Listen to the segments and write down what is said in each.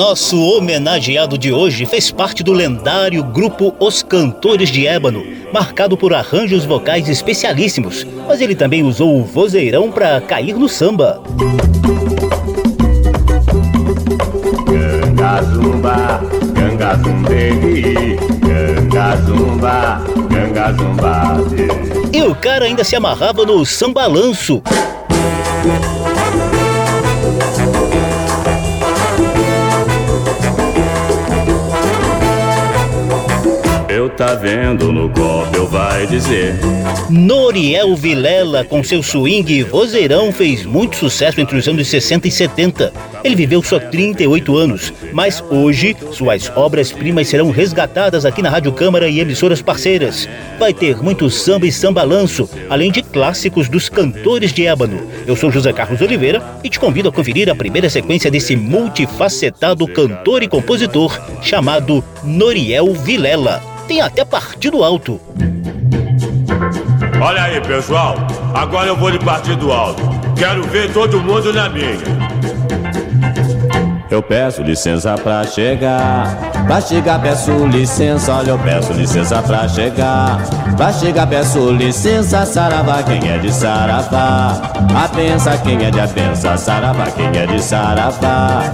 Nosso homenageado de hoje fez parte do lendário grupo Os Cantores de Ébano, marcado por arranjos vocais especialíssimos, mas ele também usou o vozeirão para cair no samba. Ganga zumba, ganga ganga zumba, ganga zumba. E o cara ainda se amarrava no sambalanço. Eu tá vendo no copo, eu vai dizer. Noriel Vilela, com seu swing e vozeirão, fez muito sucesso entre os anos 60 e 70. Ele viveu só 38 anos, mas hoje suas obras-primas serão resgatadas aqui na Rádio Câmara e emissoras parceiras. Vai ter muito samba e sambalanço, além de clássicos dos cantores de ébano. Eu sou José Carlos Oliveira e te convido a conferir a primeira sequência desse multifacetado cantor e compositor chamado Noriel Vilela. Tem até partido alto. Olha aí, pessoal. Agora eu vou de partido alto. Quero ver todo mundo na minha. Eu peço licença pra chegar. Pra chegar, peço licença. Olha, eu peço licença pra chegar. Pra chegar, peço licença. Saravá, quem é de Saravá? A pensa, quem é de Apensa? Saravá, quem é de Saravá?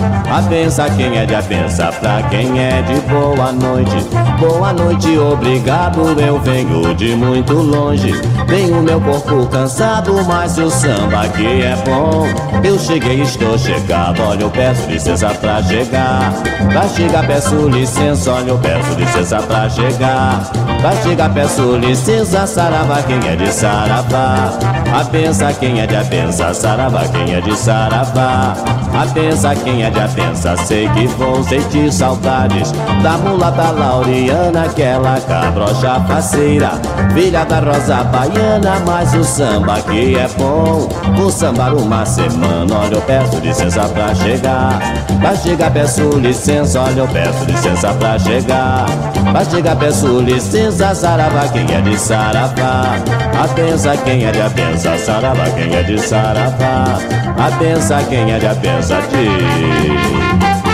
Pensa, quem é de Apensa? Pra quem é de boa noite. Boa noite, obrigado. Eu venho de muito longe. Tenho meu corpo cansado, mas o samba aqui é bom. Eu cheguei, estou chegado. Olha, eu peço licença pra chegar. Pra chegar, peço licença. Olha, eu peço licença pra chegar. Pra chegar, peço licença. Saravá, quem é de Saravá? A pensa, quem é de Apensa? Saravá, quem é de Saravá? A pensa, quem é de Apensa? Sei que vou sentir saudades da mulata Lauriana, aquela cabrocha faceira, filha da Rosa Baiana. Mas o samba aqui é bom. Vou sambar uma semana. Olha, eu peço licença pra chegar. Pra chegar, peço licença. Olha, eu peço licença pra chegar. Pra chegar, peço licença. Saravá, quem é de Saravá? A pensa, quem é de Apensa? Saravá, quem é de Saravá? A pensa, quem é de Apensa? Diz.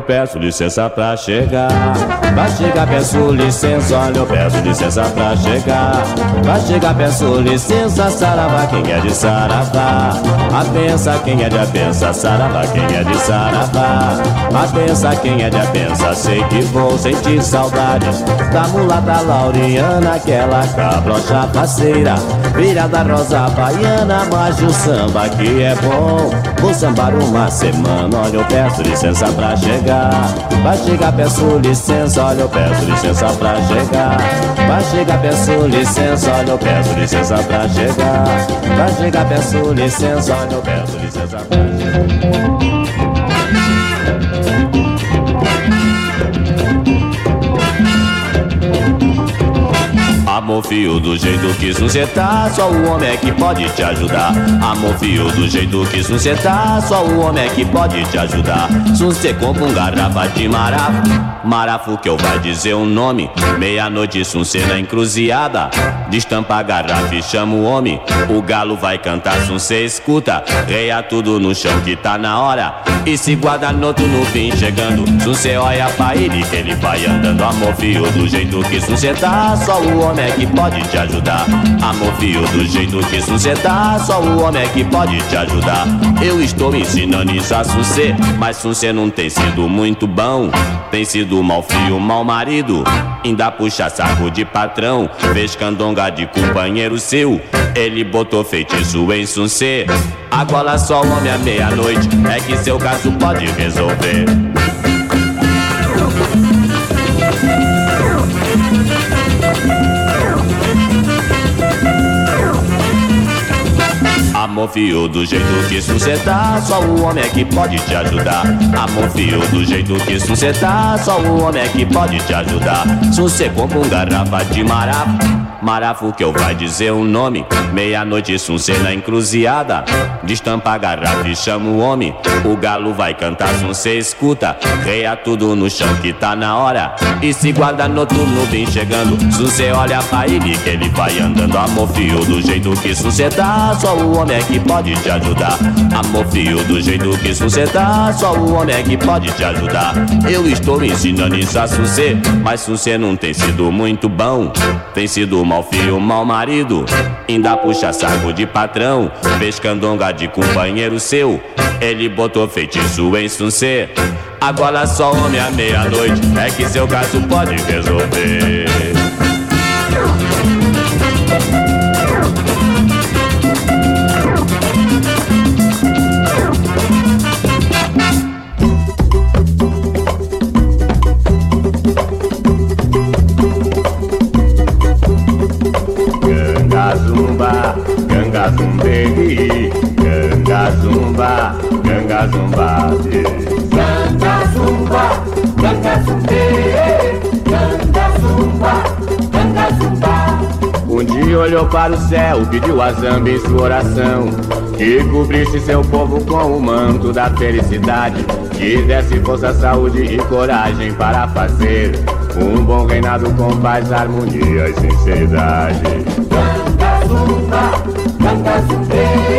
Eu peço licença pra chegar. Pra chegar, peço licença. Olha, eu peço licença pra chegar. Pra chegar, peço licença. Saravá, quem é de Saravá? A pensa, quem é de Apensa? Saravá, quem é de Saravá? A pensa, quem é de Apensa? Sei que vou sentir saudades da mulata Lauriana, aquela cabrocha faceira, filha da Rosa Baiana. Mas o samba aqui é bom. Vou sambar uma semana. Olha, eu peço licença pra chegar. Pra chegar, peço licença. Olha, eu peço licença pra chegar. Pra chegar, peço licença. Olha, eu peço licença pra chegar. Pra chegar, peço licença. Olha, eu peço licença pra chegar. Amor fio do jeito que tá, só o homem é que pode te ajudar. Amor fio do jeito que tá, só o homem é que pode te ajudar. Você compra um garrafa de marafo, marafo que eu vai dizer o nome. Meia-noite, se você na encruzilhada, Destampa a garrafa e chama o homem. O galo vai cantar, se escuta. Reia tudo no chão que tá na hora. E se guarda noto no fim chegando. Se você olha pra ele, que ele vai andando. Amor fio, do jeito que você tá. Só o homem é que pode te ajudar. Amor fio, do jeito que você tá. Só o homem é que pode te ajudar. Eu estou ensinando isso a você. Mas você não tem sido muito bom. Tem sido mal fio, mal marido. Ainda puxa saco de patrão. Vez candonga de companheiro seu. Ele botou feitiço em Suncê. Agora só homem à meia-noite. É que seu caso pode resolver. Amor fio, do jeito que você tá, só o homem é que pode te ajudar. Amor fio, do jeito que você tá, só o homem é que pode te ajudar. Você compra um garrafa de marafo, marafo que eu vai dizer o nome. Meia-noite, sunce na encruzilhada. Destampa a garrafa e chama o homem. O galo vai cantar, sunce escuta. Reia tudo no chão que tá na hora. E se guarda noturno vem chegando. Sunce olha pra ele que ele vai andando. Amor fio, do jeito que sunce tá, só o homem é que pode te ajudar. Amor fio, do jeito que você tá, só o homem é que pode te ajudar. Eu estou ensinando isso a Sucê, mas Sucê não tem sido muito bom. Tem sido mal fio, mal marido. Ainda puxa saco de patrão, fez candonga de companheiro seu. Ele botou feitiço em Sucê. Agora só homem à meia-noite é que seu caso pode resolver. Olhou para o céu, pediu a Zamba em sua oração. Que cobrisse seu povo com o manto da felicidade. Que desse força, saúde e coragem para fazer Um bom reinado com paz, harmonia e sinceridade. Ganga zumba, ganga zumbe,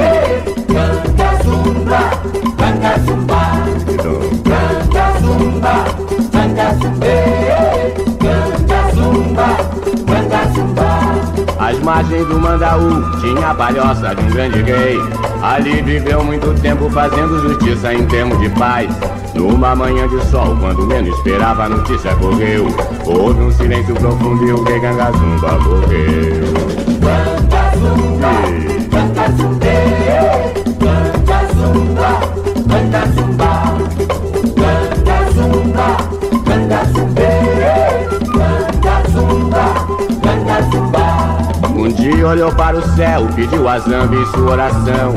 Às margens do Mandaú tinha a palhoça de um grande rei. Ali viveu muito tempo fazendo justiça em termos de paz. Numa manhã de sol, quando menos esperava, a notícia correu. Houve um silêncio profundo e o rei Gangazumba morreu. Ganga zumba, ganga Olhou para o céu, pediu a Zamba em sua oração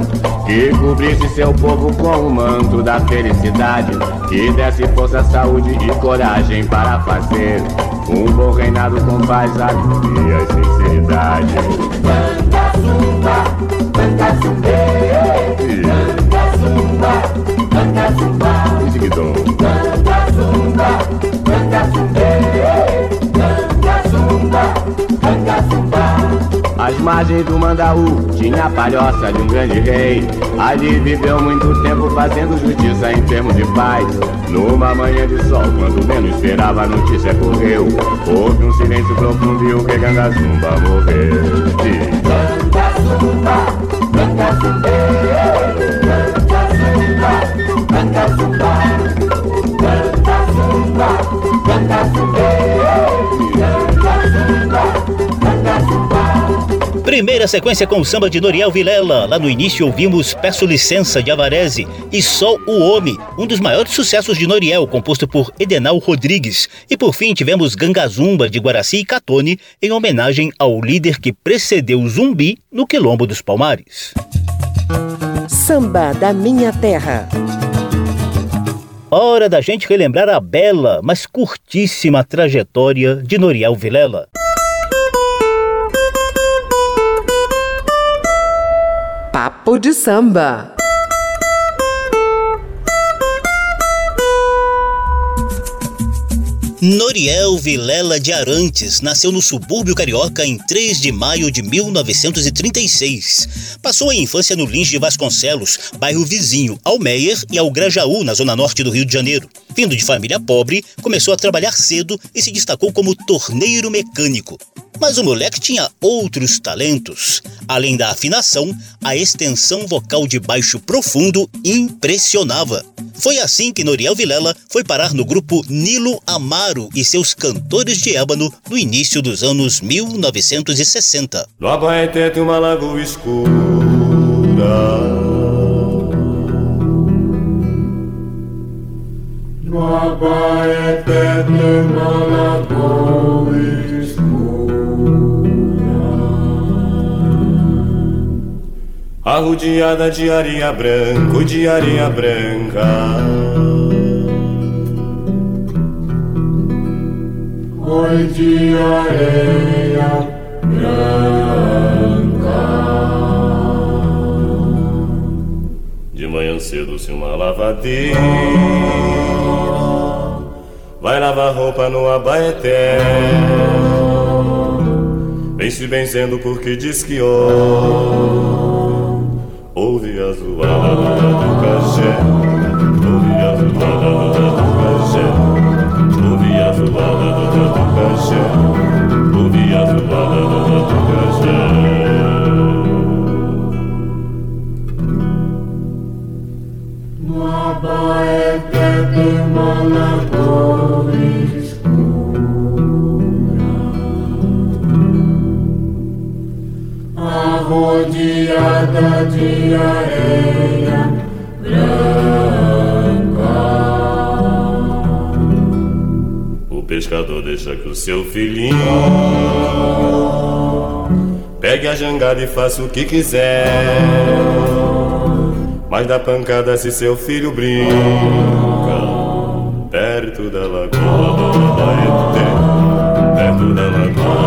Que cobrisse seu povo com o manto da felicidade Que desse força, saúde e coragem para fazer Um bom reinado com paz, harmonia e sinceridade Ganga zumba, ganga zumba, ganga zumba. Zigdom. Ganga zumba, Às margens do Mandaú tinha a palhoça de um grande rei. Ali viveu muito tempo fazendo justiça em termos de paz. Numa manhã de sol, quando menos esperava, a notícia correu. Houve um silêncio profundo e o rei Gangazumba morreu. Ganga zumba, ganga zumbe, ganga zumba, Primeira sequência com o samba de Noriel Vilela. Lá no início ouvimos Peço Licença de Avarese e Só o Homem, um dos maiores sucessos de Noriel, composto por Edenal Rodrigues. E por fim tivemos Gangazumba de Guaraci e Catone, em homenagem ao líder que precedeu Zumbi no Quilombo dos Palmares. Samba da Minha Terra. Hora da gente relembrar a bela, mas curtíssima trajetória de Noriel Vilela. Papo de samba. Noriel Vilela de Arantes nasceu no subúrbio carioca em 3 de maio de 1936. Passou a infância no Lins de Vasconcelos, bairro vizinho ao Meier e ao Grajaú, na zona norte do Rio de Janeiro. Vindo de família pobre, começou a trabalhar cedo e se destacou como torneiro mecânico. Mas o moleque tinha outros talentos. Além da afinação, a extensão vocal de baixo profundo impressionava. Foi assim que Noriel Vilela foi parar no grupo Nilo Amaro e seus cantores de ébano no início dos anos 1960. No Abaeté tem uma lagoa escura No Abaeté tem uma lagoa Arrodeada de areia branca, de areia branca. Oi de areia branca. De manhã cedo, se uma lavadeira vai lavar roupa no Abaeté. Vem se benzendo porque diz que ó Ouve a zoada do cajé de areia branca. O pescador deixa que o seu filhinho pegue a jangada e faça o que quiser. Mas dá pancada se seu filho brinca perto da lagoa do Baeté, perto da lagoa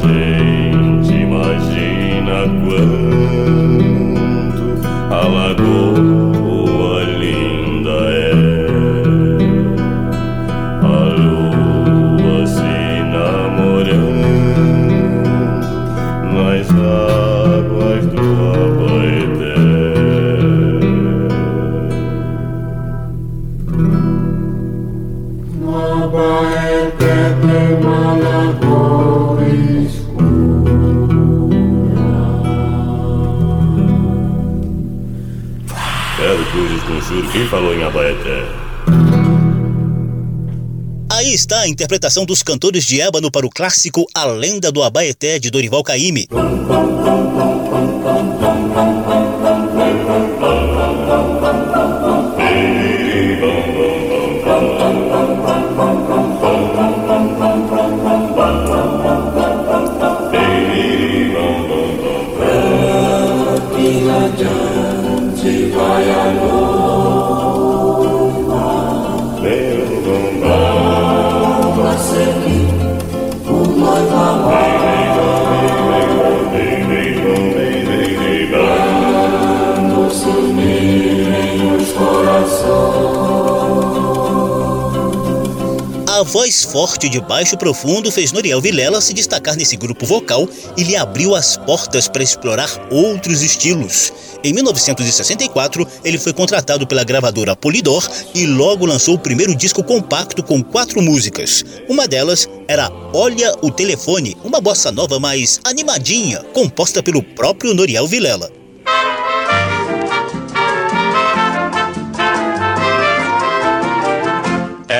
Quem interpretação dos cantores de ébano para o clássico A Lenda do Abaeté de Dorival Caymmi. Voz forte de baixo profundo fez Noriel Vilela se destacar nesse grupo vocal e lhe abriu as portas para explorar outros estilos. Em 1964, ele foi contratado pela gravadora Polydor e logo lançou o primeiro disco compacto com quatro músicas. Uma delas era Olha o Telefone, uma bossa nova mais animadinha, composta pelo próprio Noriel Vilela.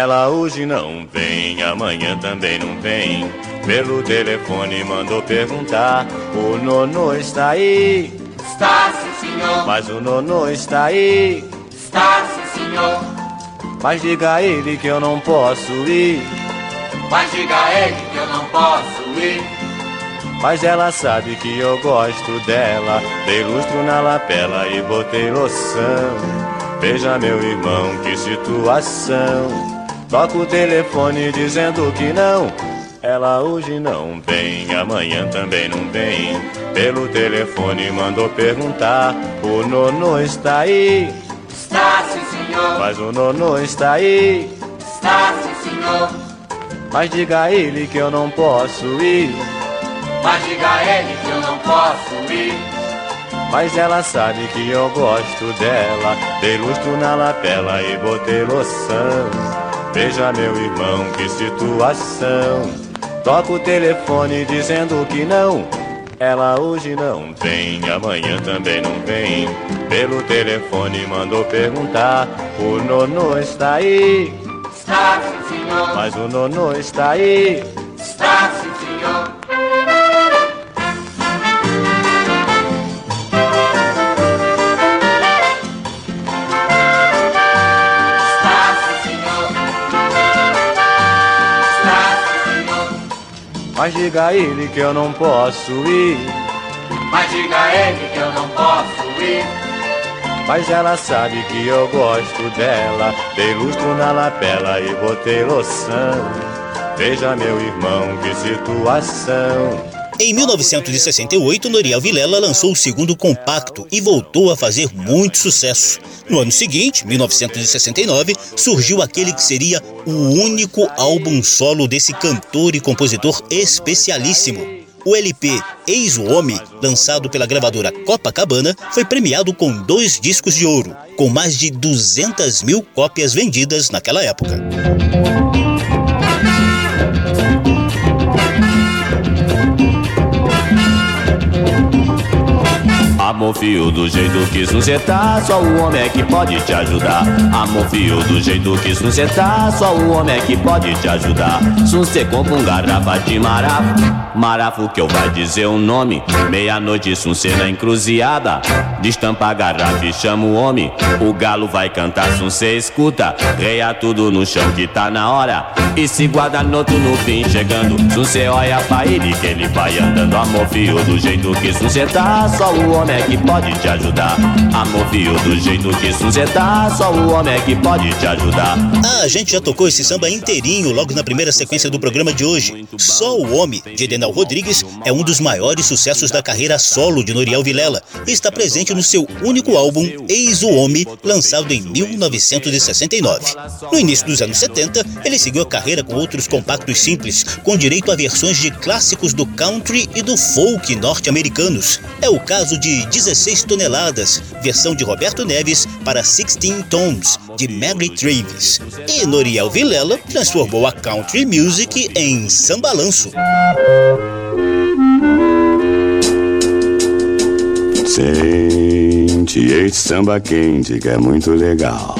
Ela hoje não vem, amanhã também não vem. Pelo telefone mandou perguntar: O nono está aí? Está sim, senhor. Mas o nono está aí? Está sim, senhor. Mas diga a ele que eu não posso ir. Mas diga a ele que eu não posso ir. Mas ela sabe que eu gosto dela. Dei lustro na lapela e botei loção. Veja, meu irmão, que situação. Toca o telefone dizendo que não. Ela hoje não vem, amanhã também não vem. Pelo telefone mandou perguntar: O nono está aí? Está sim, senhor. Mas o nono está aí? Está sim, senhor. Mas diga a ele que eu não posso ir. Mas diga a ele que eu não posso ir. Mas ela sabe que eu gosto dela. Dei lustro na lapela e botei loção. Veja, meu irmão, que situação. Toca o telefone dizendo que não. Ela hoje não vem, amanhã também não vem. Pelo telefone mandou perguntar: O nono está aí? Está sim, senhor. Mas o nono está aí? Está Mas diga a ele que eu não posso ir. Mas diga a ele que eu não posso ir. Mas ela sabe que eu gosto dela. Dei lustro na lapela e botei loção. Veja, meu irmão, que situação. Em 1968, Noriel Vilela lançou o segundo compacto e voltou a fazer muito sucesso. No ano seguinte, 1969, surgiu aquele que seria o único álbum solo desse cantor e compositor especialíssimo. O LP Eis o Homem, lançado pela gravadora Copacabana, foi premiado com dois discos de ouro, com mais de 200 mil cópias vendidas naquela época. Amor fio do jeito que tá, só o homem é que pode te ajudar. Amor fio do jeito que tá, só o homem é que pode te ajudar. Compra um garrafa de marafo, marafo que eu vai dizer o nome. Meia-noite, sunce na encruzilhada, destampa a garrafa e chama o homem. O galo vai cantar, sunce escuta, reia tudo no chão que tá na hora. E se guarda noto no fim chegando, sunce olha pra ele que ele vai andando. Amor fio do jeito que tá, só o homem é que pode te ajudar. Amor do jeito que tá, só o homem é que pode te ajudar. Ah, a gente já tocou esse samba inteirinho logo na primeira sequência do programa de hoje. Só o Homem, de Edenal Rodrigues, é um dos maiores sucessos da carreira solo de Noriel Vilela e está presente no seu único álbum Eis o Homem, lançado em 1969. No início dos anos 70, ele seguiu a carreira com outros compactos simples, com direito a versões de clássicos do country e do folk norte-americanos. É o caso de 16 toneladas, versão de Roberto Neves para 16 Tones, de Mary Travis. E Noriel Vilela transformou a country music em sambalanço. Sente este samba quente que é muito legal.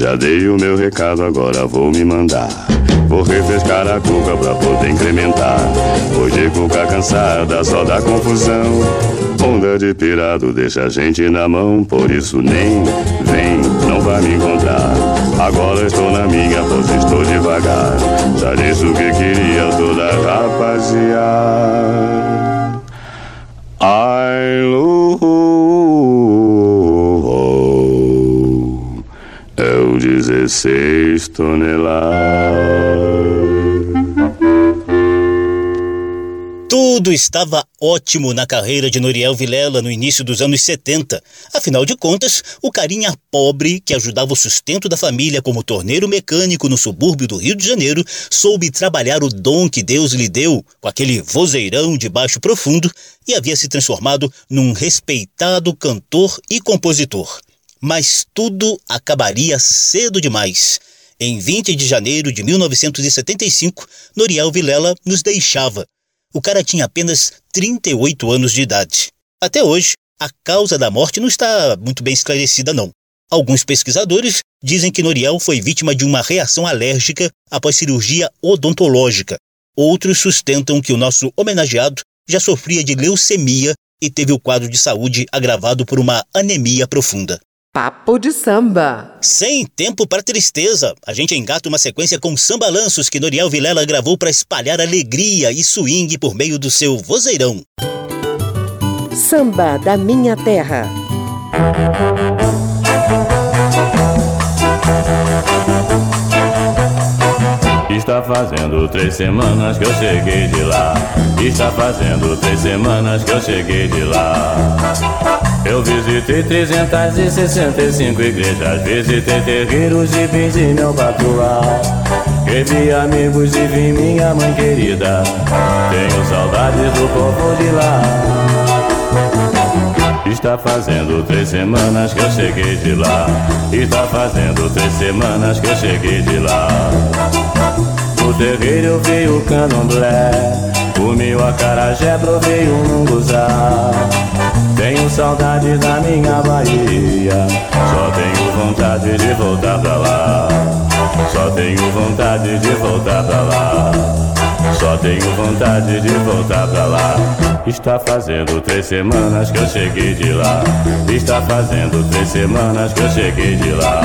Já dei o meu recado, agora vou me mandar. Vou refrescar a cuca pra poder incrementar. Hoje cuca cansada, só dá confusão. Onda de pirado deixa a gente na mão, por isso nem vem, não vai me encontrar. Agora estou na minha pose, estou devagar. Já disse o que queria toda rapaziada. Ai, é 16 toneladas. Tudo estava ótimo na carreira de Noriel Vilela no início dos anos 70. Afinal de contas, o carinha pobre que ajudava o sustento da família como torneiro mecânico no subúrbio do Rio de Janeiro soube trabalhar o dom que Deus lhe deu com aquele vozeirão de baixo profundo e havia se transformado num respeitado cantor e compositor. Mas tudo acabaria cedo demais. Em 20 de janeiro de 1975, Noriel Vilela nos deixava o cara tinha apenas 38 anos de idade. Até hoje, a causa da morte não está muito bem esclarecida, não. Alguns pesquisadores dizem que Noriel foi vítima de uma reação alérgica após cirurgia odontológica. Outros sustentam que o nosso homenageado já sofria de leucemia e teve o quadro de saúde agravado por uma anemia profunda. Papo de samba. Sem tempo para tristeza, a gente engata uma sequência com samba-lanços que Noriel Vilela gravou para espalhar alegria e swing por meio do seu vozeirão. Samba da minha terra. Está fazendo três semanas que eu cheguei de lá. Está fazendo três semanas que eu cheguei de lá. Eu visitei 365 igrejas, visitei terreiros e benzi meu batuá. Revi amigos e vi minha mãe querida. Tenho saudades do povo de lá. Está fazendo três semanas que eu cheguei de lá. Está fazendo três semanas que eu cheguei de lá. No terreiro eu vi o candomblé. O acarajé, provei o munguzá. Tenho saudade da minha Bahia. Só tenho vontade de voltar pra lá. Só tenho vontade de voltar pra lá. Só tenho vontade de voltar pra lá. Está fazendo três semanas que eu cheguei de lá. Está fazendo três semanas que eu cheguei de lá.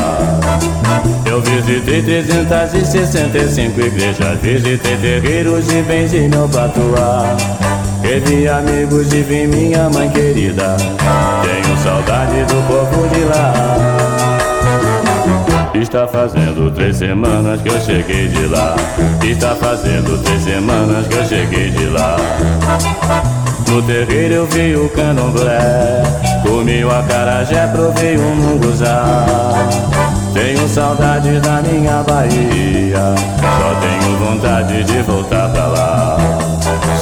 Eu visitei 365 igrejas, visitei terreiros e benzi meu patuá. Revi amigos e vi minha mãe querida. Tenho saudade do povo de lá. Está fazendo três semanas que eu cheguei de lá. Está fazendo três semanas que eu cheguei de lá. No terreiro eu vi o candomblé. Comi o acarajé, provei o munguzá. Tenho saudade da minha Bahia. Só tenho vontade de voltar pra lá.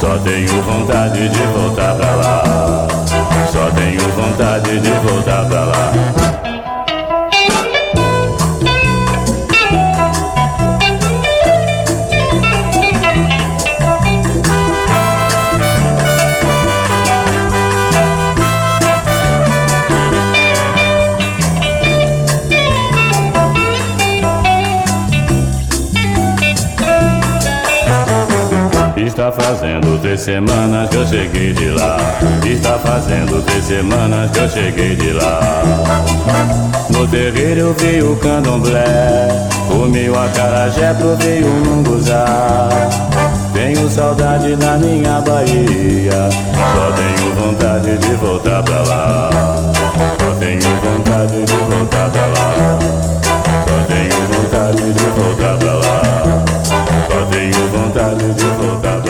Só tenho vontade de voltar pra lá. Só tenho vontade de voltar pra lá. Está fazendo três semanas que eu cheguei de lá. Está fazendo três semanas que eu cheguei de lá. No terreiro eu vi o candomblé. Comi o acarajé, provei o munguzá. Tenho saudade da minha Bahia. Só tenho vontade de voltar pra lá. Só tenho vontade de voltar pra lá. Só tenho vontade de voltar pra lá. Só tenho vontade de voltar pra lá.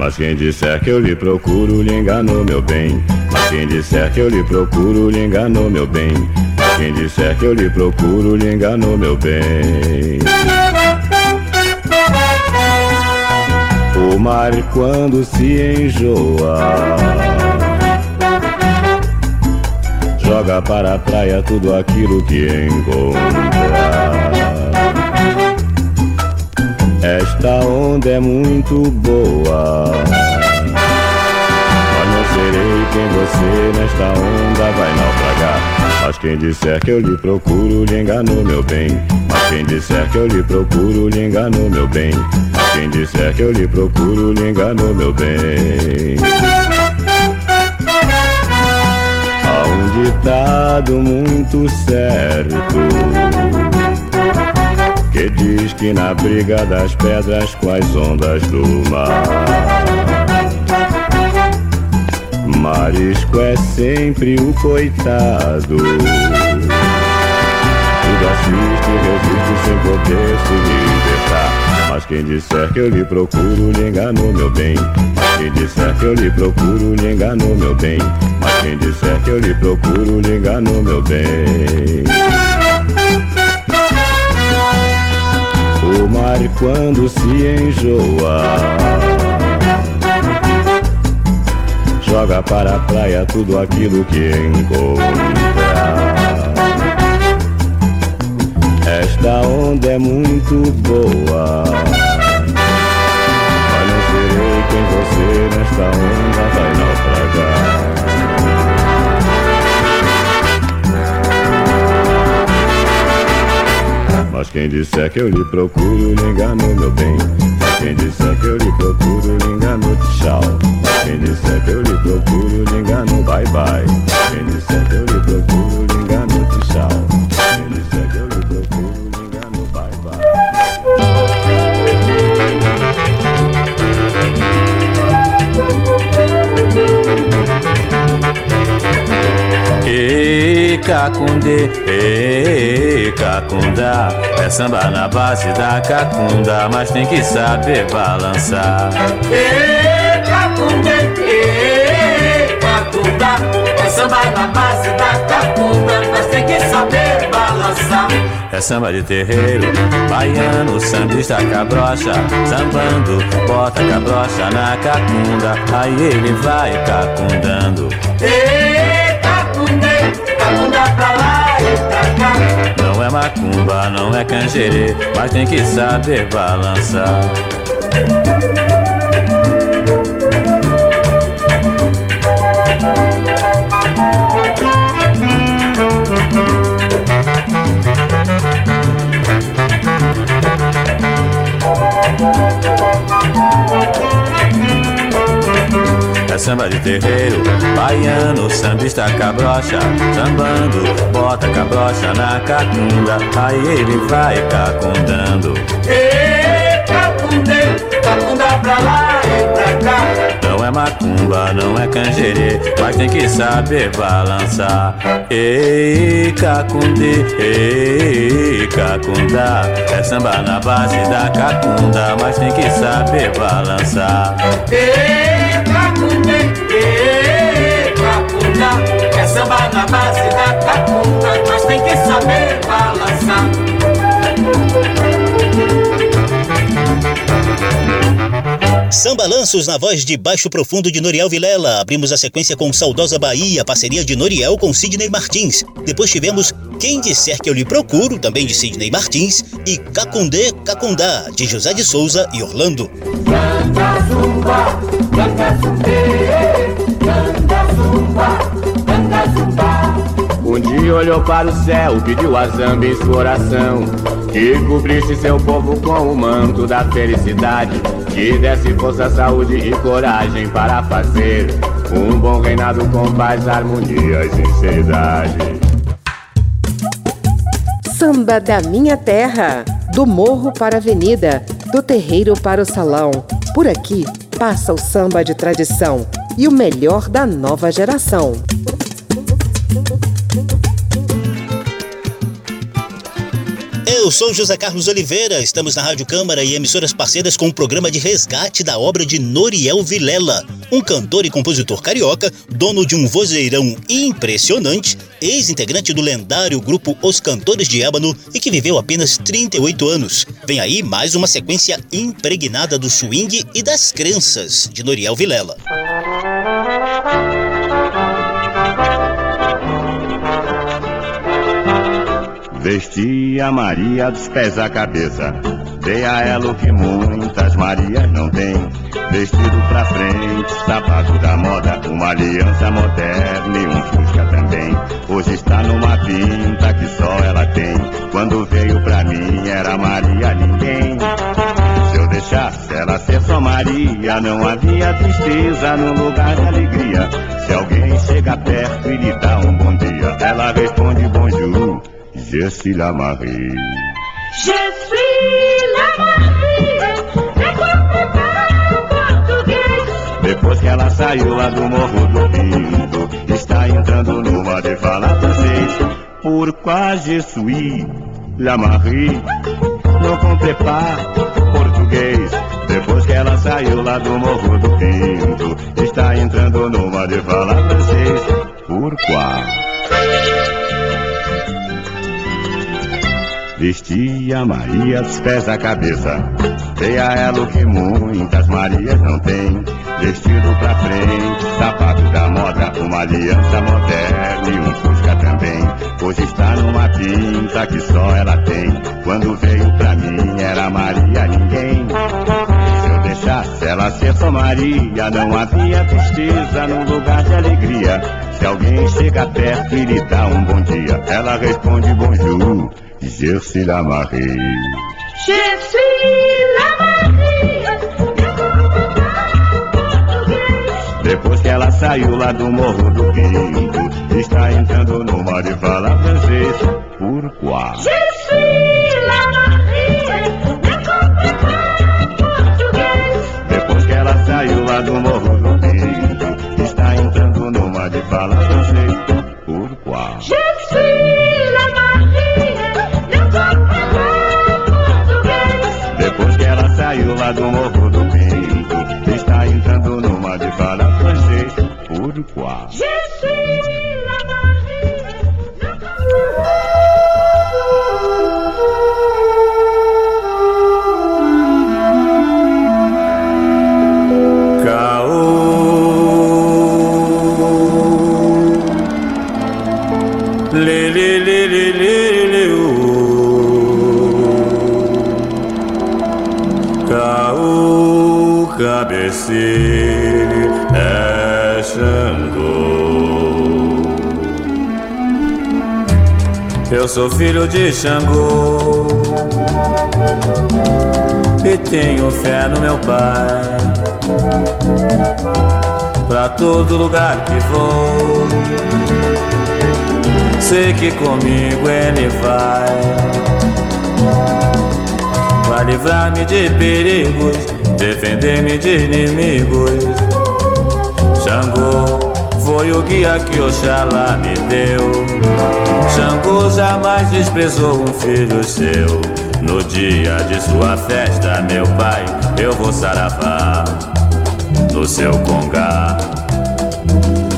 Mas quem disser que eu lhe procuro, lhe enganou, meu bem. Mas quem disser que eu lhe procuro, lhe enganou, meu bem. Quem disser que eu lhe procuro, lhe enganou, meu bem. O mar quando se enjoa Joga para a praia tudo aquilo que encontra Esta onda é muito boa. Mas não serei quem você nesta onda vai naufragar. Mas quem disser que eu lhe procuro, lhe enganou, meu bem. Mas quem disser que eu lhe procuro, lhe enganou, meu bem. Quem disser que eu lhe procuro, lhe enganou, meu bem. Há um ditado muito certo que diz que na briga das pedras com as ondas do mar. Marisco é sempre o coitado. Tudo assiste resiste sem poder se libertar. Mas quem disser que eu lhe procuro, lhe enganou, meu bem. Mas quem disser que eu lhe procuro, lhe enganou, meu bem. Mas quem disser que eu lhe procuro, lhe enganou, meu bem. Mar quando se enjoa Joga para a praia tudo aquilo que encontra esta onda é muito boa. Mas não serei quem você nesta onda vai naufragar. Mas quem disser que eu lhe procuro, lhe engano, meu bem. Quem disser que eu lhe procuro, lhe engano, tchau. Quem disser que eu lhe procuro, lhe engano, bye bye. Quem disser que eu lhe procuro, Cacundê, e cacunda É samba na base da cacunda Mas tem que saber balançar. E cacundê, e cacunda É samba na base da cacunda Mas tem que saber balançar. É samba de terreiro, baiano, sambista cabrocha, sambando, bota cabrocha na cacunda, aí ele vai cacundando. Ei, macumba, não é canjerê, mas tem que saber balançar. Samba de terreiro, baiano, sambista cabrocha, sambando, bota cabrocha na cacunda, aí ele vai cacundando. Ei, cacunde, cacunda pra lá e pra cá. Não é macumba, não é canjerê, mas tem que saber balançar. Ei, cacunde, ei, cacunda, é samba na base da cacunda, mas tem que saber balançar. Ei, samba na base da cacunda, mas tem que saber balançar. Samba Lanços na voz de Baixo Profundo de Noriel Vilela. Abrimos a sequência com Saudosa Bahia, parceria de Noriel com Sidney Martins. Depois tivemos Quem Disser Que Eu Lhe Procuro, também de Sidney Martins, e Cacundê Cacundá, de José de Souza e Orlando. Canta zumba, canta zumba, canta zumba. Um dia olhou para o céu, pediu a Zamba em sua oração Que cobrisse seu povo com o manto da felicidade Que desse força, saúde e coragem para fazer Um bom reinado com paz, harmonia e sinceridade Samba da minha terra, do morro para a avenida, do terreiro para o salão. Por aqui passa o samba de tradição e o melhor da nova geração. Eu sou José Carlos Oliveira, estamos na Rádio Câmara e emissoras parceiras com o programa de resgate da obra de Noriel Vilela, um cantor e compositor carioca, dono de um vozeirão impressionante, ex-integrante do lendário grupo Os Cantores de Ébano e que viveu apenas 38 anos. Vem aí mais uma sequência impregnada do swing e das crenças de Noriel Vilela. Vesti a Maria dos pés à cabeça. Dei a ela o que muitas Marias não têm. Vestido pra frente, sapato da moda, uma aliança moderna e um fusca também. Hoje está numa pinta que só ela tem. Quando veio pra mim era Maria ninguém. Se eu deixasse ela ser só Maria, não havia tristeza no lugar de alegria. Se alguém chega perto e lhe dá um bom dia, ela responde bonjour. Je suis la Marie. Je suis la Marie, português. Depois que ela saiu lá do morro do Pinto, está entrando numa de falar francês. Pourquoi je suis la Marie? Não comprei português. Depois que ela saiu lá do morro do Pinto, está entrando numa de falar francês. Pourquoi? Vestia Maria dos pés à cabeça. Dei a ela o que muitas Marias não têm. Vestido pra frente, sapato da moda, uma aliança moderna e um fusca também. Hoje está numa pinta que só ela tem. Quando veio pra mim era Maria ninguém. Se eu deixasse ela ser só Maria, não havia tristeza no lugar de alegria. Se alguém chega perto e lhe dá um bom dia, ela responde bonjour. Je suis la Marie. Je suis la Marie. Depois que ela saiu lá do morro do Pinto, está entrando no mar e fala francês. La Marie. Depois que ela saiu lá do morro do Pinto, está entrando no mar e fala francês. Pourquoi? Eu sou filho de Xangô e tenho fé no meu pai. Pra todo lugar que vou, sei que comigo ele vai. Vai livrar-me de perigos, defender-me de inimigos. Xangô foi o guia que Oxalá me deu. Xangô jamais desprezou um filho seu. No dia de sua festa, meu pai, eu vou saravá no seu congá.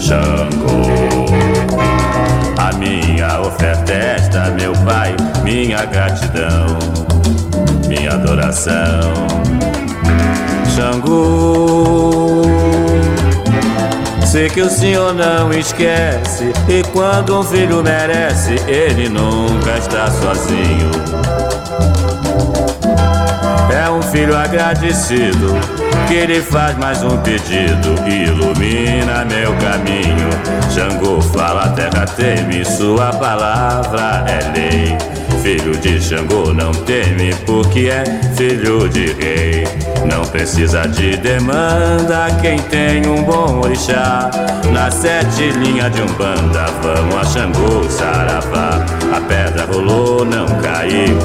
Xangô, a minha oferta é esta, meu pai, minha gratidão, minha adoração. Xangô, sei que o senhor não esquece, e quando um filho merece, ele nunca está sozinho. É um filho agradecido que lhe faz mais um pedido e ilumina meu caminho. Xangô fala, terra teme, sua palavra é lei. Filho de Xangô não teme, porque é filho de rei. Não precisa de demanda quem tem um bom orixá. Na sete linhas de umbanda, vamos a Xangô, Saravá. A pedra rolou, não caiu.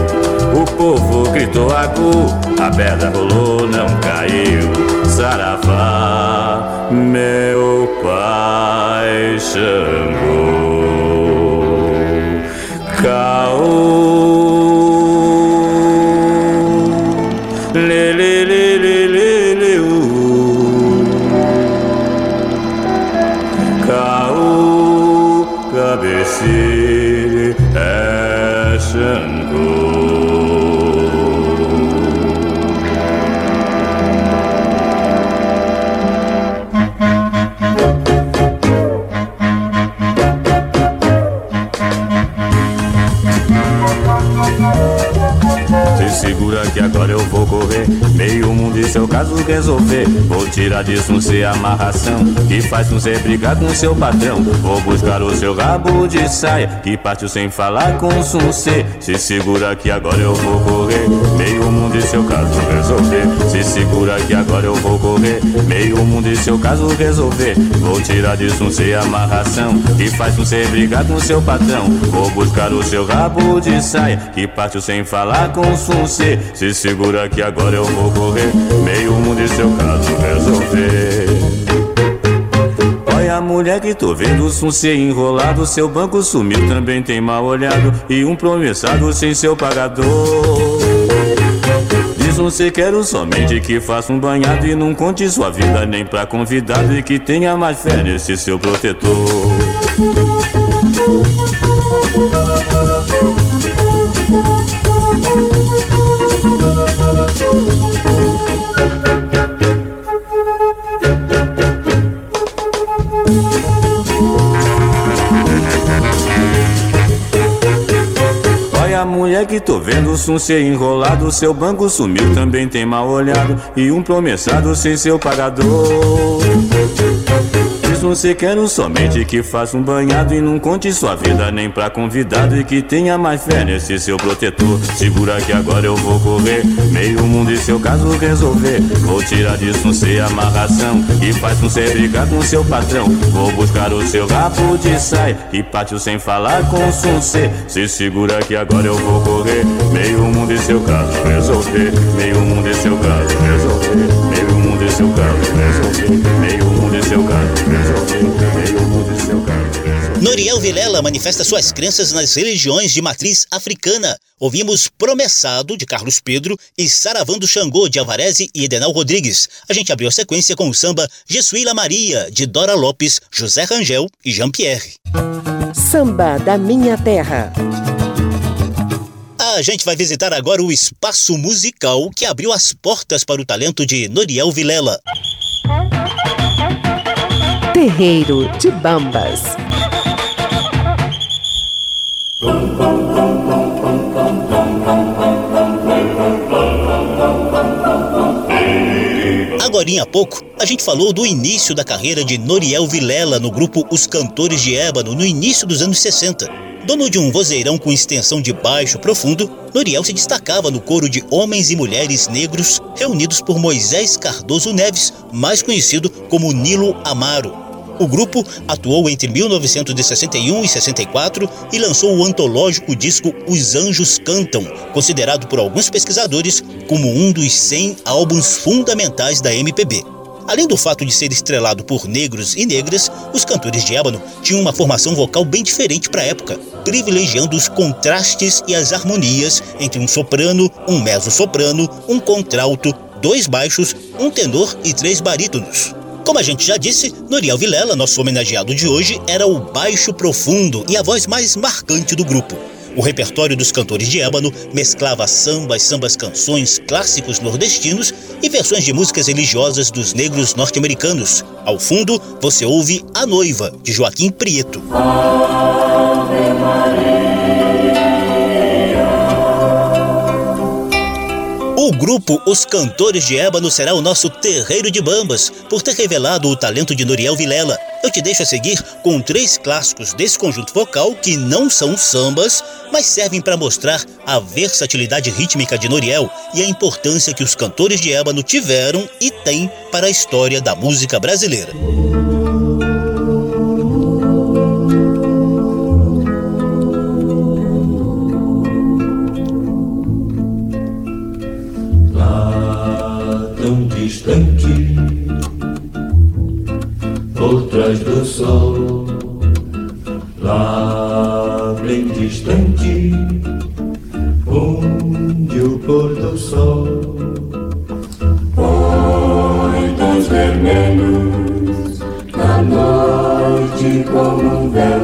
O povo gritou agu, a pedra rolou, não caiu. Saravá, meu pai Xangô. Caô. Resolver. Vou tirar disso ser amarração que faz ser brigar com seu patrão. Vou buscar o seu rabo de saia que partiu sem falar com C. Se segura que agora eu vou correr. Meio mundo e seu caso resolver. Se segura que agora eu vou correr. Meio mundo e seu caso resolver. Vou tirar disso ser amarração que faz ser brigar com seu patrão. Vou buscar o seu rabo de saia que partiu sem falar com C. Se segura que agora eu vou correr. Meio mundo e seu caso resolver. Olha a mulher que tô vendo um ser enrolado. Seu banco sumiu, também tem mal olhado. E um promissado sem seu pagador. Diz um ser quero somente que faça um banhado e não conte sua vida nem pra convidado. E que tenha mais fé nesse seu protetor. Que tô vendo um ser enrolado. Seu banco sumiu, também tem mal olhado. E um promessado sem seu pagador. Ser quero somente que faça um banhado e não conte sua vida nem pra convidado e que tenha mais fé nesse seu protetor. Segura que agora eu vou correr, meio mundo e seu caso resolver. Vou tirar disso ser amarração que faz um ser brigar com seu patrão. Vou buscar o seu rabo de saia e pátio sem falar com um C. Se segura que agora eu vou correr, meio mundo e seu caso resolver. Meio mundo e seu caso resolver. Meio mundo e seu caso resolver. Meio mundo e seu seu caso resolver. Noriel Vilela manifesta suas crenças nas religiões de matriz africana. Ouvimos Promessado, de Carlos Pedro, e Saravando Xangô, de Alvareze e Edenal Rodrigues. A gente abriu a sequência com o samba Jesuíla Maria, de Dora Lopes, José Rangel e Jean-Pierre. Samba da Minha Terra. A gente vai visitar agora o espaço musical que abriu as portas para o talento de Noriel Vilela. Terreiro de Bambas. Agorinha há pouco, a gente falou do início da carreira de Noriel Vilela no grupo Os Cantores de Ébano, no início dos anos 60. Dono de um vozeirão com extensão de baixo profundo, Noriel se destacava no coro de homens e mulheres negros reunidos por Moisés Cardoso Neves, mais conhecido como Nilo Amaro. O grupo atuou entre 1961 e 64 e lançou o antológico disco Os Anjos Cantam, considerado por alguns pesquisadores como um dos 100 álbuns fundamentais da MPB. Além do fato de ser estrelado por negros e negras, os cantores de ébano tinham uma formação vocal bem diferente para a época, privilegiando os contrastes e as harmonias entre um soprano, um mezzo-soprano, um contralto, dois baixos, um tenor e três barítonos. Como a gente já disse, Noriel Vilela, nosso homenageado de hoje, era o baixo profundo e a voz mais marcante do grupo. O repertório dos cantores de ébano mesclava sambas, sambas canções, clássicos nordestinos e versões de músicas religiosas dos negros norte-americanos. Ao fundo, você ouve A Noiva, de Joaquim Prieto. O grupo Os Cantores de Ébano será o nosso terreiro de bambas, por ter revelado o talento de Noriel Vilela. Eu te deixo a seguir com três clássicos desse conjunto vocal que não são sambas, mas servem para mostrar a versatilidade rítmica de Noriel e a importância que os cantores de ébano tiveram e têm para a história da música brasileira. Do sol, lá bem distante, onde o pôr do sol. Tons vermelhos na noite como um véu,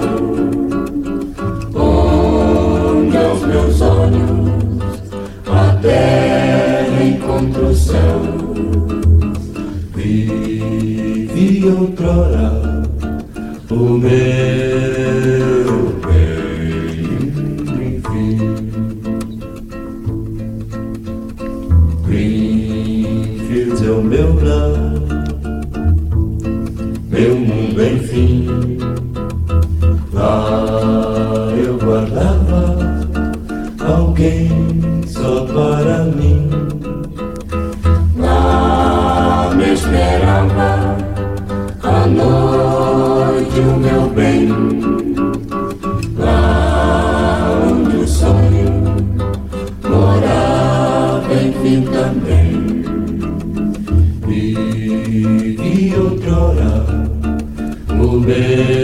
onde aos meus olhos a terra encontra o céu. o meu bem, enfim. Greenfields é o meu lar, meu mundo, enfim. Lá eu guardava alguém só para mim. Amen.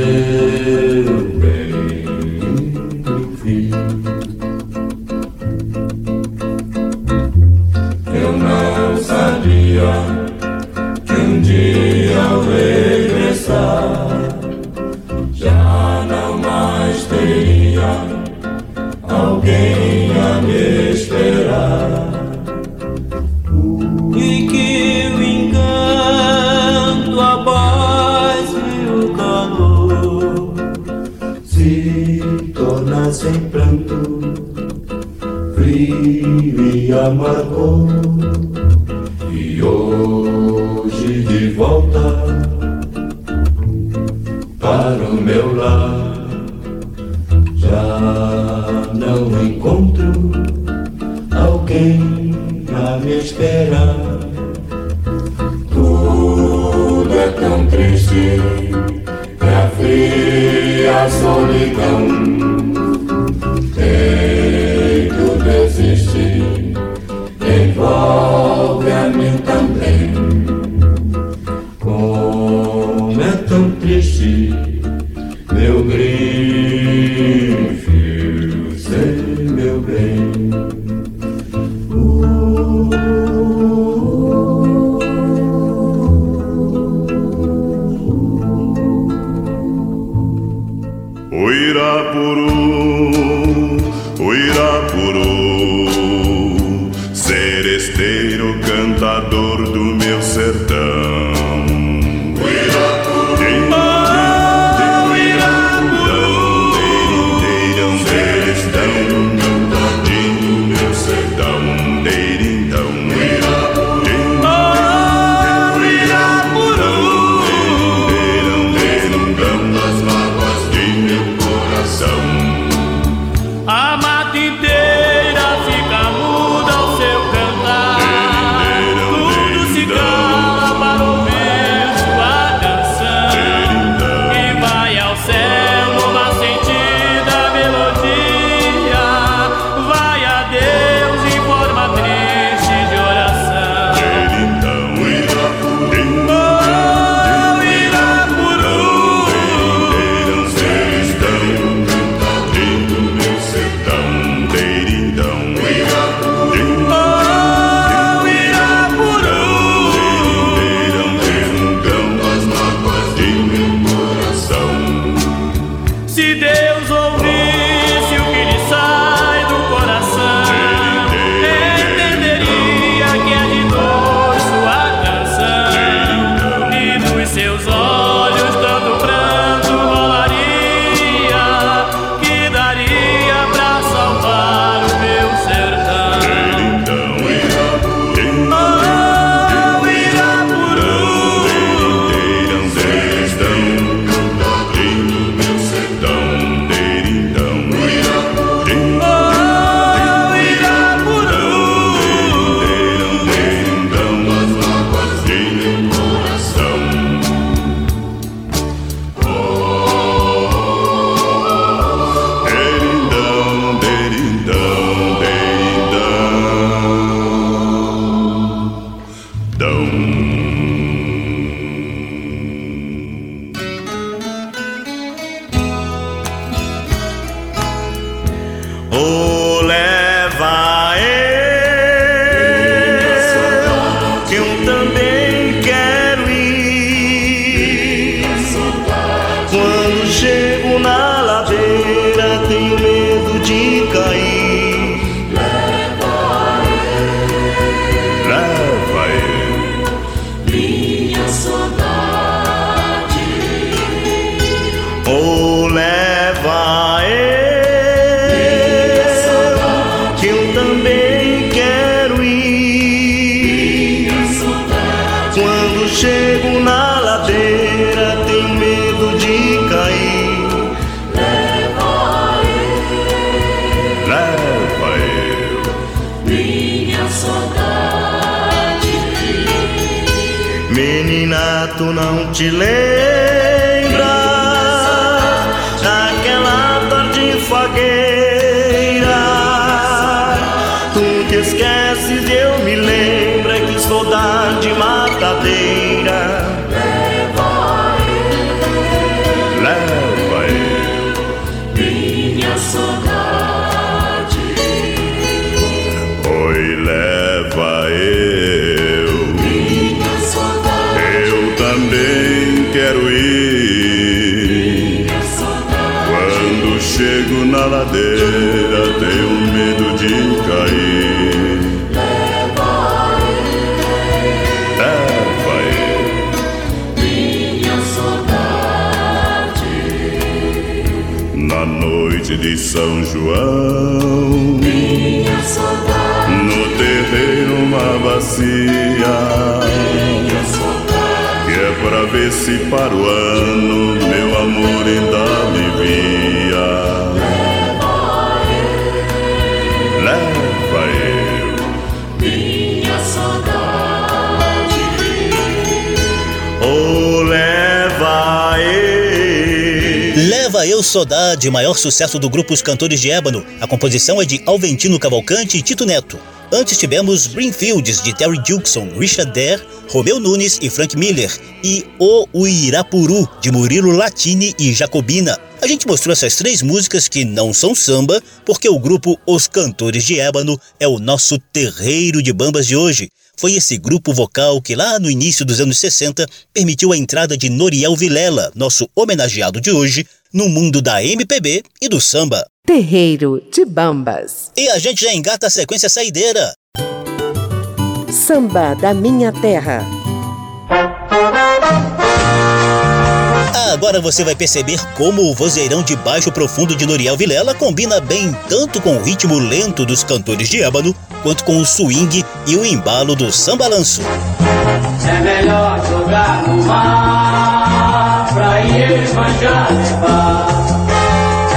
Eu Saudade, maior sucesso do grupo Os Cantores de Ébano. A composição é de Alventino Cavalcante e Tito Neto. Antes tivemos Greenfields, de Terry Jukson, Richard Dare, Romeu Nunes e Frank Miller. E O Uirapuru, de Murilo Latini e Jacobina. A gente mostrou essas três músicas que não são samba, porque o grupo Os Cantores de Ébano é o nosso terreiro de bambas de hoje. Foi esse grupo vocal que lá no início dos anos 60 permitiu a entrada de Noriel Vilela, nosso homenageado de hoje, no mundo da MPB e do samba. Terreiro de Bambas. E a gente já engata a sequência saideira. Samba da Minha Terra. Agora você vai perceber como o vozeirão de baixo profundo de Noriel Vilela combina bem tanto com o ritmo lento dos cantores de ébano, quanto com o swing e o embalo do sambalanço. É melhor jogar no mar ir manjar levar.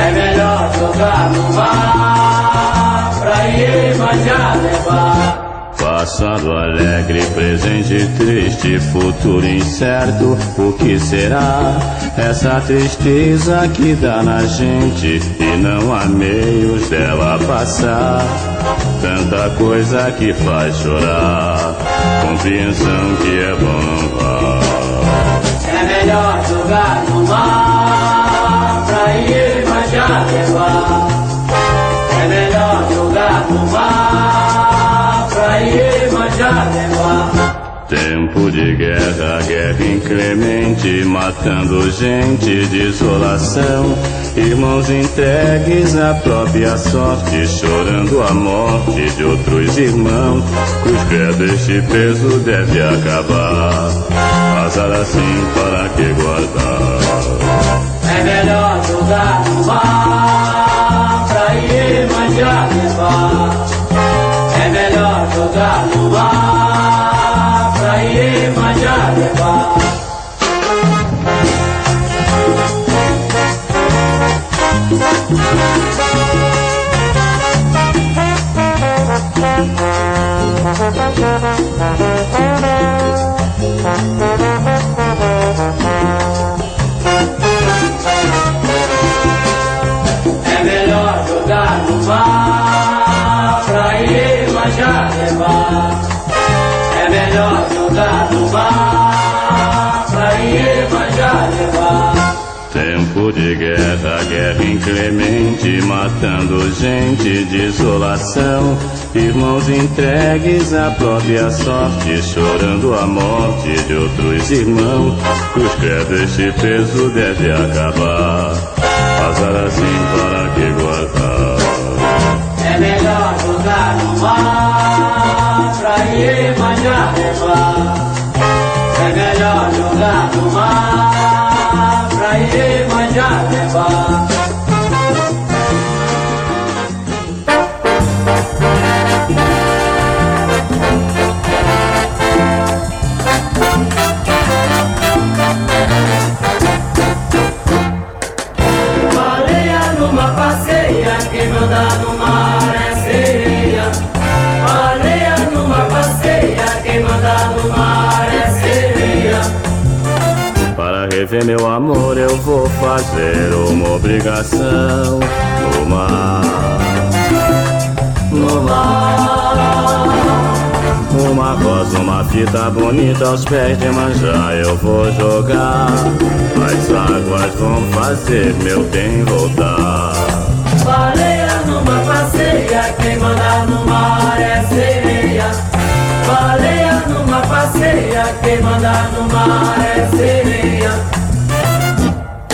É melhor jogar no mar pra ir manjar levar. Passado alegre, presente triste, futuro incerto, o que será? Essa tristeza que dá na gente e não há meios dela passar. Tanta coisa que faz chorar, compreensão que é bom vá. Melhor jogar no mar pra ir manjar levar. É melhor jogar no mar pra ir manjar levar. Tempo de guerra, guerra inclemente, matando gente, desolação. Irmãos entregues à própria sorte, chorando a morte de outros irmãos. Cruz credo, este peso deve acabar. Azar assim para que guardar? É melhor jogar no mar pra ir manjar levar. É melhor jogar no mar pra ir manjar levar. É melhor jogar no mar pra ir manjar levar. É melhor jogar no mar Tempo de guerra, guerra inclemente, matando gente, desolação. Irmãos entregues à própria sorte, chorando a morte de outros irmãos. Cruz credo, este peso deve acabar. Azar assim para que guardar? É melhor jogar no mar pra ir manjar levar. É melhor jogar no mar já Jarebá. Areia numa passeia, quem manda no rever meu amor eu vou fazer uma obrigação no mar. No mar. Uma rosa, uma fita bonita aos pés de manjar eu vou jogar. As águas vão fazer meu bem voltar. Baleia numa passeia, quem manda no mar é sereia. Baleia numa passeia, quem manda no mar é sereia.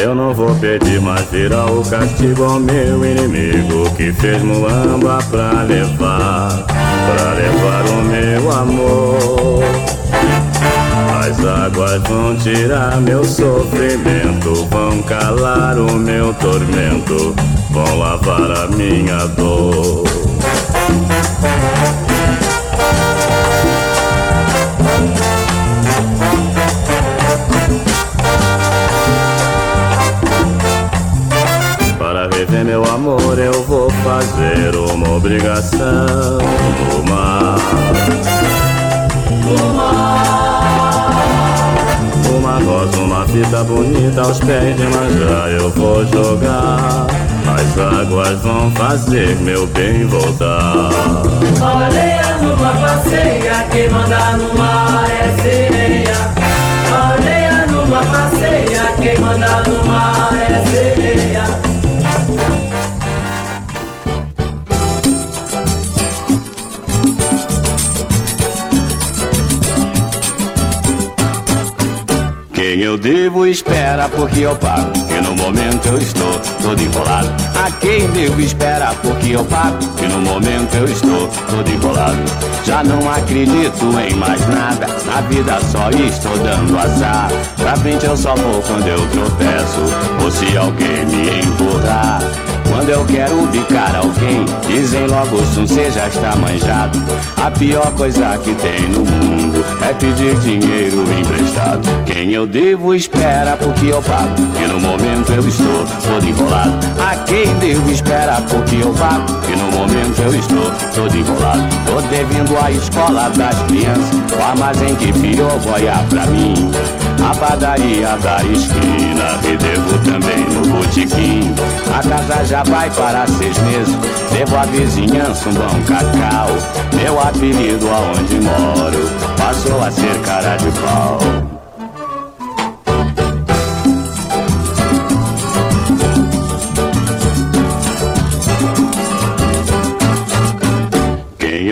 Eu não vou pedir, mas virar o castigo ao meu inimigo que fez muamba pra levar, pra levar o meu amor. As águas vão tirar meu sofrimento, vão calar o meu tormento, vão lavar a minha dor. Rever meu amor eu vou fazer uma obrigação no mar. Uma rosa, uma fita bonita aos pés de manjar eu vou jogar. As águas vão fazer meu bem voltar. Baleia numa passeia, quem manda no mar é sereia. Baleia numa passeia, quem manda no mar é sereia. Quem eu devo espera porque eu pago. E no momento eu estou todo enrolado. A quem devo espera porque eu pago. E no momento eu estou todo enrolado. Já não acredito em mais nada. Na vida só estou dando azar. Pra frente eu só vou quando eu tropeço. Ou se alguém me empurrar. Quando eu quero bicar alguém, dizem logo você já está manjado. A pior coisa que tem no mundo é pedir dinheiro emprestado. Quem eu devo espera porque eu pago. E no momento eu estou todo enrolado. A quem devo espera porque eu pago. E no momento eu estou todo enrolado. Tô devendo a escola das crianças. O armazém que pior boia pra mim. A padaria da esquina. E devo também no botequim. A casa já vai para seis meses. Devo a vizinhança um bom cacau. Meu apelido aonde moro passou a ser cara de pau.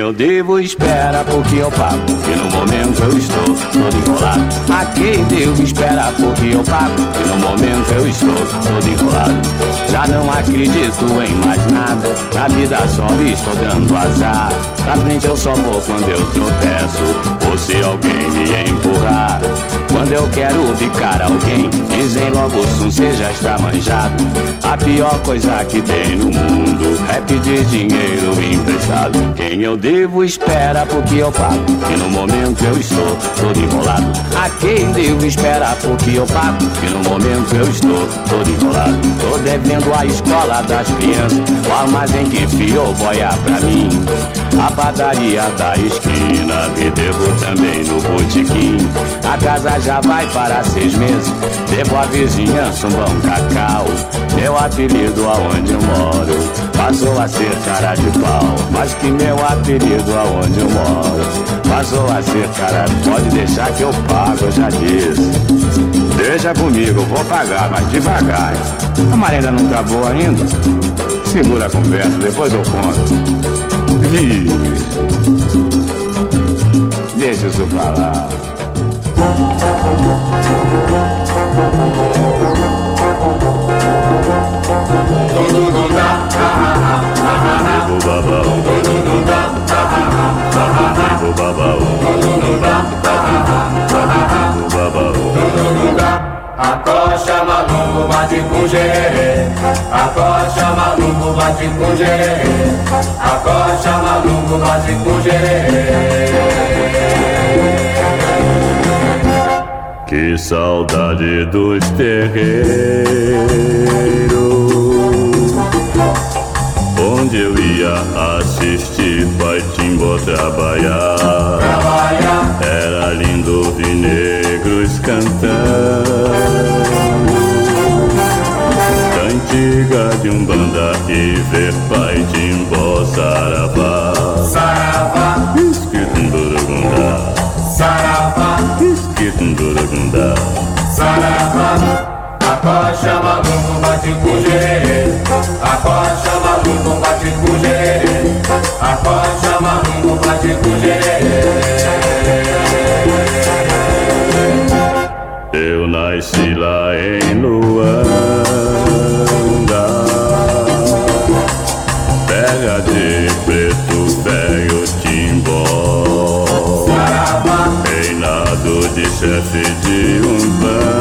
Eu devo espera porque eu pago. E no momento eu estou todo enrolado. A quem devo espera porque eu pago. E no momento eu estou todo enrolado. Já não acredito em mais nada. Na vida só estou dando azar. Pra frente eu só vou quando eu tropeço. Ou se alguém me empurrar. Quando eu quero bicar alguém, dizem logo sum, você já está manjado. A pior coisa que tem no mundo é pedir dinheiro emprestado. Quem eu devo espera porque eu pago. E no momento eu estou todo enrolado. A quem devo espera porque eu pago. E no momento eu estou todo enrolado. Tô devendo a escola das crianças. O armazém que fiou boia pra mim. A padaria da esquina. Me devo também no botequim. A casa já vai para seis meses. Devo a vizinhança um bom cacau. Meu apelido aonde eu moro passou a ser cara de pau. Mas que meu apelido aonde eu moro passou a ser cara. Pode deixar que eu pago, eu já disse. Deixa comigo, vou pagar, mas devagar. A marenda não acabou ainda? Segura a conversa, depois eu conto. Deixa isso pra lá. Acocha bate com gererê Acocha maluco, bate com gererê Que saudade dos terreiros. Onde eu ia assistir Pai Timbó trabalhar. Era lindo ouvir negros cantando cantiga de um banda e ver pai timbó saravá. Saravá, esquitundurugundá. Saravá, esquitundurugundá. Saravá. Acocha maluco, bate com gererê Acocha maluco, bate com gererê Acocha maluco, bate com gererê Eu nasci lá em Luanda Pega de preto, velho timbó. Reinado de chefe de Umbanda.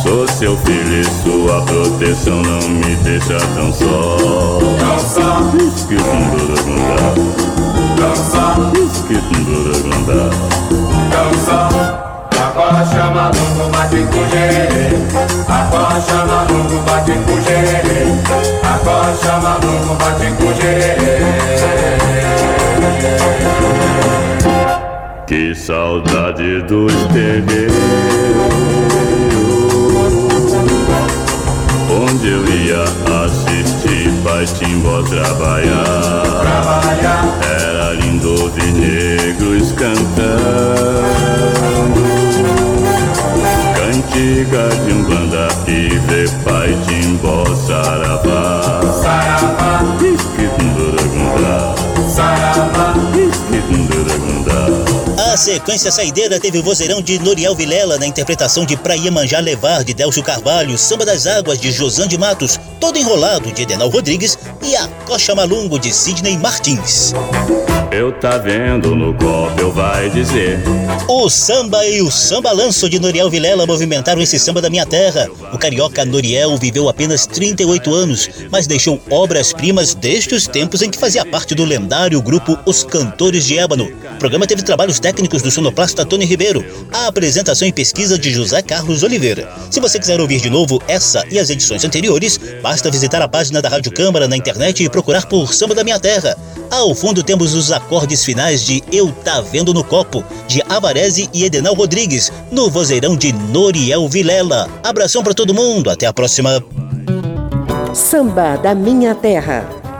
Sou seu filho e sua proteção não me deixa tão só. Dança, dança, dança Acocha maluco, bate com gererê Acocha maluco, bate com gererê Acocha maluco, bate com gererê Que saudade dos terreiros. Onde eu ia assistir Pai Timbó trabalhar. Trabalhar. Era lindo ouvir negros cantando Cantiga de um banda e ver Pai Timbó saravá. Saravá, Esquitunduragundá saravá. Esquitunduragundá Sequência saideira teve o vozeirão de Noriel Vilela na interpretação de Pra Iemanjá Levar de Delcio Carvalho, Samba das Águas de Josan de Matos, Todo Enrolado de Edenal Rodrigues e A Coxa Malungo de Sidney Martins. Eu tá vendo no copo, eu vai dizer O samba e o samba lanço de Noriel Vilela movimentaram esse samba da minha terra. O carioca Noriel viveu apenas 38 anos, mas deixou obras-primas desde os tempos em que fazia parte do lendário grupo Os Cantores de Ébano. O programa teve trabalhos técnicos do sonoplasta Tony Ribeiro, a apresentação e pesquisa de José Carlos Oliveira. Se você quiser ouvir de novo essa e as edições anteriores, basta visitar a página da Rádio Câmara na internet e procurar por Samba da Minha Terra. Ao fundo temos os acordes finais de Eu Tá Vendo no Copo, de Avarese e Edenal Rodrigues, no vozeirão de Noriel Vilela. Abração para todo mundo, até a próxima. Samba da Minha Terra.